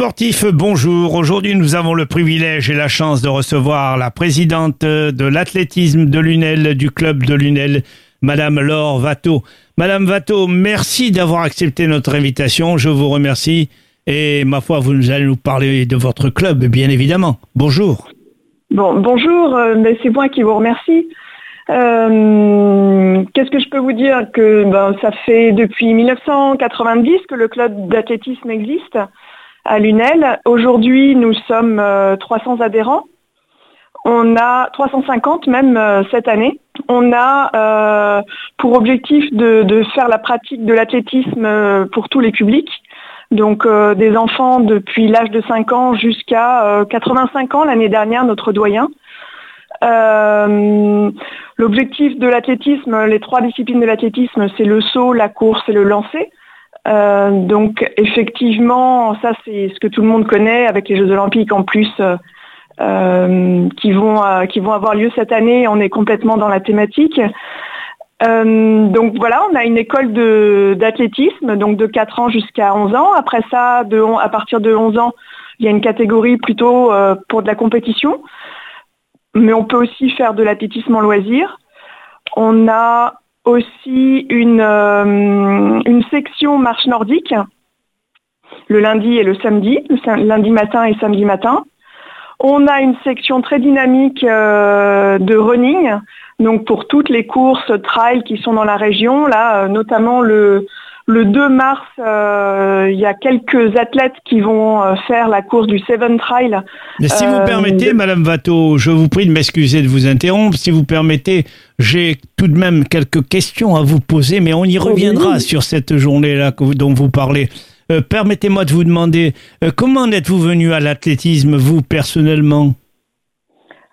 sportifs, bonjour. Aujourd'hui, nous avons le privilège et la chance de recevoir la présidente de l'athlétisme de Lunel, du club de Lunel, Madame Laure Watteau. Madame Watteau, merci d'avoir accepté notre invitation. Je vous remercie. Et ma foi, vous allez nous parler de votre club, bien évidemment. Bonjour. Bon, bonjour, euh, mais c'est moi qui vous remercie. Euh, Qu'est-ce que je peux vous dire Que ben, ça fait depuis 1990 que le club d'athlétisme existe à Lunel. Aujourd'hui, nous sommes euh, 300 adhérents. On a 350 même euh, cette année. On a euh, pour objectif de, faire la pratique de l'athlétisme euh, pour tous les publics. Donc euh, des enfants depuis l'âge de 5 ans jusqu'à euh, 85 ans l'année dernière, notre doyen. Euh, L'objectif de l'athlétisme, les trois disciplines de l'athlétisme, c'est le saut, la course et le lancer. Euh, donc effectivement, ça c'est ce que tout le monde connaît avec les Jeux Olympiques en plus euh, euh, qui vont qui vont avoir lieu cette année. On est complètement dans la thématique. Donc voilà, on a une école d'athlétisme, donc de 4 ans jusqu'à 11 ans. Après ça, à partir de 11 ans, il y a une catégorie plutôt pour de la compétition. Mais on peut aussi faire de l'athlétisme en loisir. On a aussi une, euh, une section marche nordique le lundi et le samedi, lundi matin et samedi matin. On a une section très dynamique euh, de running, donc pour toutes les courses trail qui sont dans la région, là euh, notamment le, le 2 mars, euh, il y a quelques athlètes qui vont euh, faire la course du Seven Trail. Mais si vous Euh, permettez, de- Madame Watteau, je vous prie de m'excuser de vous interrompre. Si vous permettez, j'ai tout de même quelques questions à vous poser, mais on y reviendra oui. sur cette journée-là dont vous parlez. Euh, Permettez-moi de vous demander, euh, comment êtes-vous venu à l'athlétisme, vous, personnellement?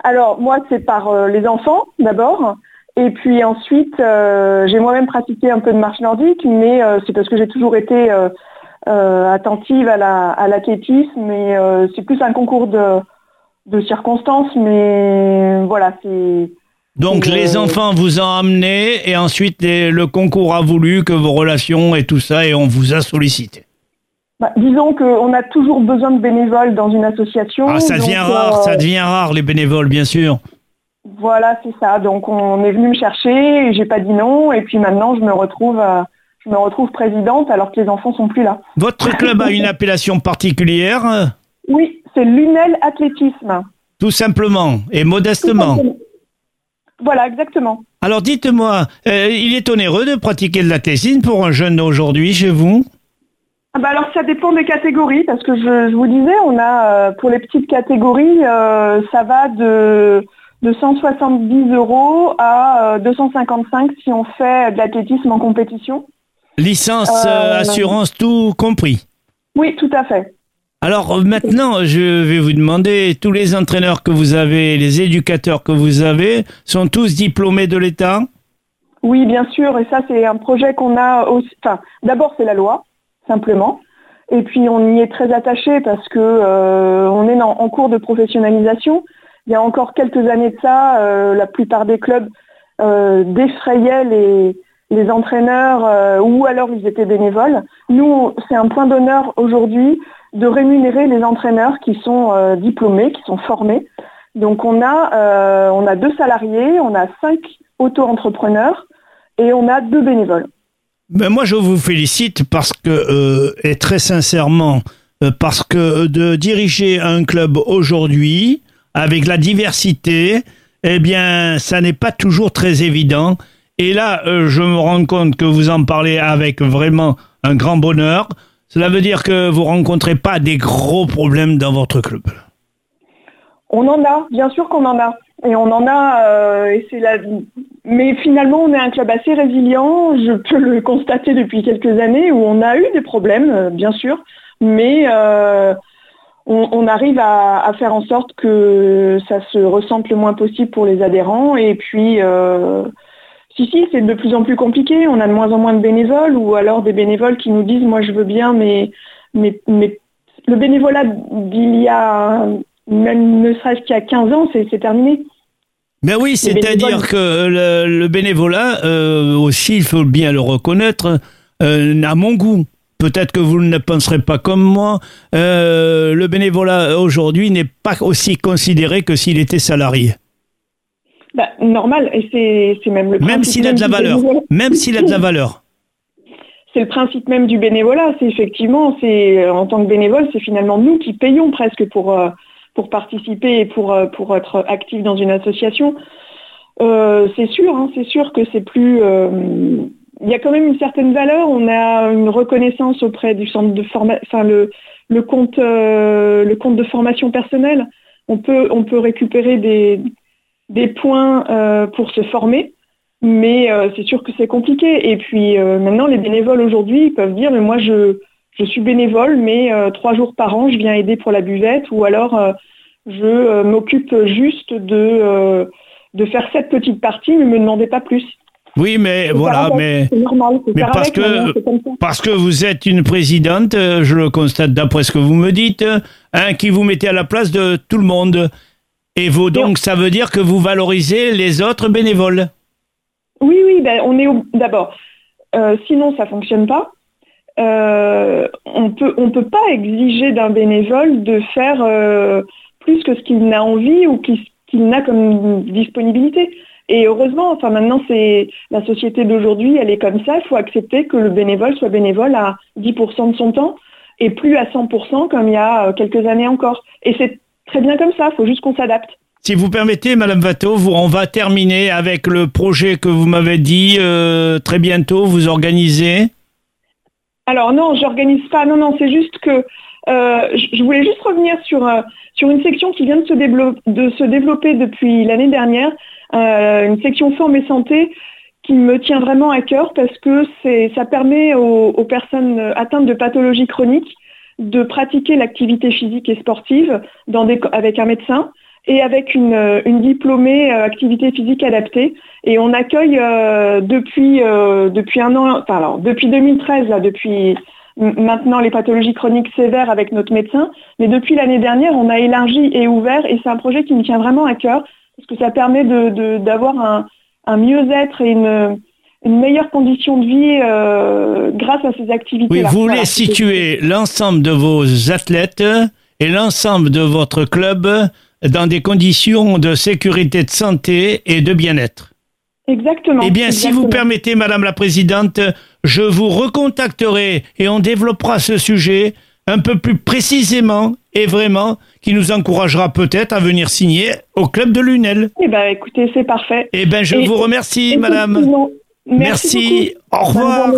Alors moi c'est par euh, les enfants d'abord. Et puis ensuite, euh, j'ai moi-même pratiqué un peu de marche nordique, mais euh, c'est parce que j'ai toujours été euh, attentive à la- à l'athlétisme, mais c'est plus un concours de, de circonstances, mais voilà, c'est Donc les enfants vous ont amené et ensuite les- le concours a voulu que vos relations et tout ça et on vous a sollicité. bah, disons qu'on a toujours besoin de bénévoles dans une association. Ah, ça donc, devient euh, rare, ça devient rare les bénévoles, bien sûr. Voilà, c'est ça. Donc on est venu me chercher, et j'ai pas dit non, et puis maintenant je me retrouve, euh, je me retrouve présidente alors que les enfants sont plus là. Votre club a une appellation particulière, Oui, c'est Lunel Athlétisme. tout simplement et modestement. Voilà, exactement. Alors dites-moi, euh, il est onéreux de pratiquer de l'athlétisme pour un jeune d'aujourd'hui chez vous? Ah bah alors ça dépend des catégories, parce que je, je vous disais, on a euh, pour les petites catégories, ça va de, de 170 euros à euh, 255 si on fait de l'athlétisme en compétition. Licence, euh, Euh, assurance, tout compris. Oui, tout à fait. Alors euh, maintenant, je vais vous demander, tous les entraîneurs que vous avez, les éducateurs que vous avez, sont tous diplômés de l'État? Oui, bien sûr, et ça c'est un projet qu'on a aussi. Enfin, d'abord c'est la loi, simplement, et puis on y est très attaché parce que euh, on est en, en cours de professionnalisation. Il y a encore quelques années de ça, euh, la plupart des clubs euh, défrayaient les, les entraîneurs euh, ou alors ils étaient bénévoles. Nous, c'est un point d'honneur aujourd'hui de rémunérer les entraîneurs qui sont diplômés, qui sont formés. Donc on a, on a deux salariés, on a cinq auto-entrepreneurs et on a deux bénévoles. Ben moi, je vous félicite parce que, et très sincèrement, parce que de diriger un club aujourd'hui, avec la diversité, eh bien, ça n'est pas toujours très évident. Et là, euh, je me rends compte que vous en parlez avec vraiment un grand bonheur. Cela veut dire que vous rencontrez pas des gros problèmes dans votre club. On en a, bien sûr qu'on en a. Et on en a, euh, et c'est la... mais finalement on est un club assez résilient, je peux le constater depuis quelques années où on a eu des problèmes, euh, bien sûr, mais on, on arrive à, à faire en sorte que ça se ressente le moins possible pour les adhérents. Et puis, euh, si, si, c'est de plus en plus compliqué, on a de moins en moins de bénévoles ou alors des bénévoles qui nous disent, moi je veux bien, mais, mais, mais le bénévolat d'il y a même ne serait-ce qu'il y a 15 ans, c'est terminé. Ben oui, c'est-à-dire que le, le bénévolat euh, aussi, il faut bien le reconnaître, euh, à mon goût. Peut-être que vous ne penserez pas comme moi, euh, le bénévolat aujourd'hui n'est pas aussi considéré que s'il était salarié. Bah, normal, et c'est même le Même s'il a de la valeur. Même s'il a de la valeur. C'est le principe même du bénévolat. C'est effectivement, c'est en tant que bénévole, c'est finalement nous qui payons presque pour, euh, pour participer et pour, euh, pour être actifs dans une association. Euh, c'est sûr, hein, c'est sûr que c'est plus. Il y a quand même une certaine valeur. On a une reconnaissance auprès du centre de formation, enfin le, compte, le compte de formation personnelle. On peut, on peut récupérer des, points euh, pour se former, mais euh, c'est sûr que c'est compliqué. Et puis euh, maintenant, les bénévoles aujourd'hui peuvent dire, mais moi je, je suis bénévole, mais trois jours par an, je viens aider pour la buvette, ou alors je m'occupe juste de, de faire cette petite partie, mais ne me demandez pas plus. Oui, mais voilà, mais, normal, mais parce que parce que vous êtes une présidente, je le constate d'après ce que vous me dites, hein, qui vous mettez à la place de tout le monde. Et vous, donc, ça veut dire que vous valorisez les autres bénévoles Oui, oui, ben, on est d'abord. Euh, sinon, ça fonctionne pas. Euh, on peut, on peut pas exiger d'un bénévole de faire euh, plus que ce qu'il n'a envie ou qu'il n'a comme disponibilité. Et heureusement, enfin maintenant c'est la société d'aujourd'hui, elle est comme ça. Il faut accepter que le bénévole soit bénévole à 10% de son temps et plus à 100% comme il y a quelques années encore. Et c'est très bien comme ça, il faut juste qu'on s'adapte. Si vous permettez, Madame Watteau, on va terminer avec le projet que vous m'avez dit euh, très bientôt, vous organisez? Alors non, j'organise pas, non, non, c'est juste que euh, je voulais juste revenir sur, euh, sur une section qui vient de se, développer depuis l'année dernière, une section forme et santé qui me tient vraiment à cœur parce que ça permet aux, personnes atteintes de pathologies chroniques de pratiquer l'activité physique et sportive avec un médecin et avec une, euh, diplômée euh, activité physique adaptée. Et on accueille euh, depuis, un an, enfin depuis 2013, là, depuis maintenant les pathologies chroniques sévères avec notre médecin, mais depuis l'année dernière, on a élargi et ouvert et c'est un projet qui me tient vraiment à cœur parce que ça permet d'avoir de, un, un mieux-être et une, une meilleure condition de vie euh, grâce à ces activités. Oui, vous voulez situer l'ensemble de vos athlètes et l'ensemble de votre club dans des conditions de sécurité de santé et de bien-être. Exactement. Eh bien, si vous permettez, Madame la Présidente, je vous recontacterai et on développera ce sujet un peu plus précisément et vraiment, qui nous encouragera peut-être à venir signer au club de Lunel. Eh bien, écoutez, c'est parfait. Eh bien, je vous remercie, Madame. Merci. Au revoir.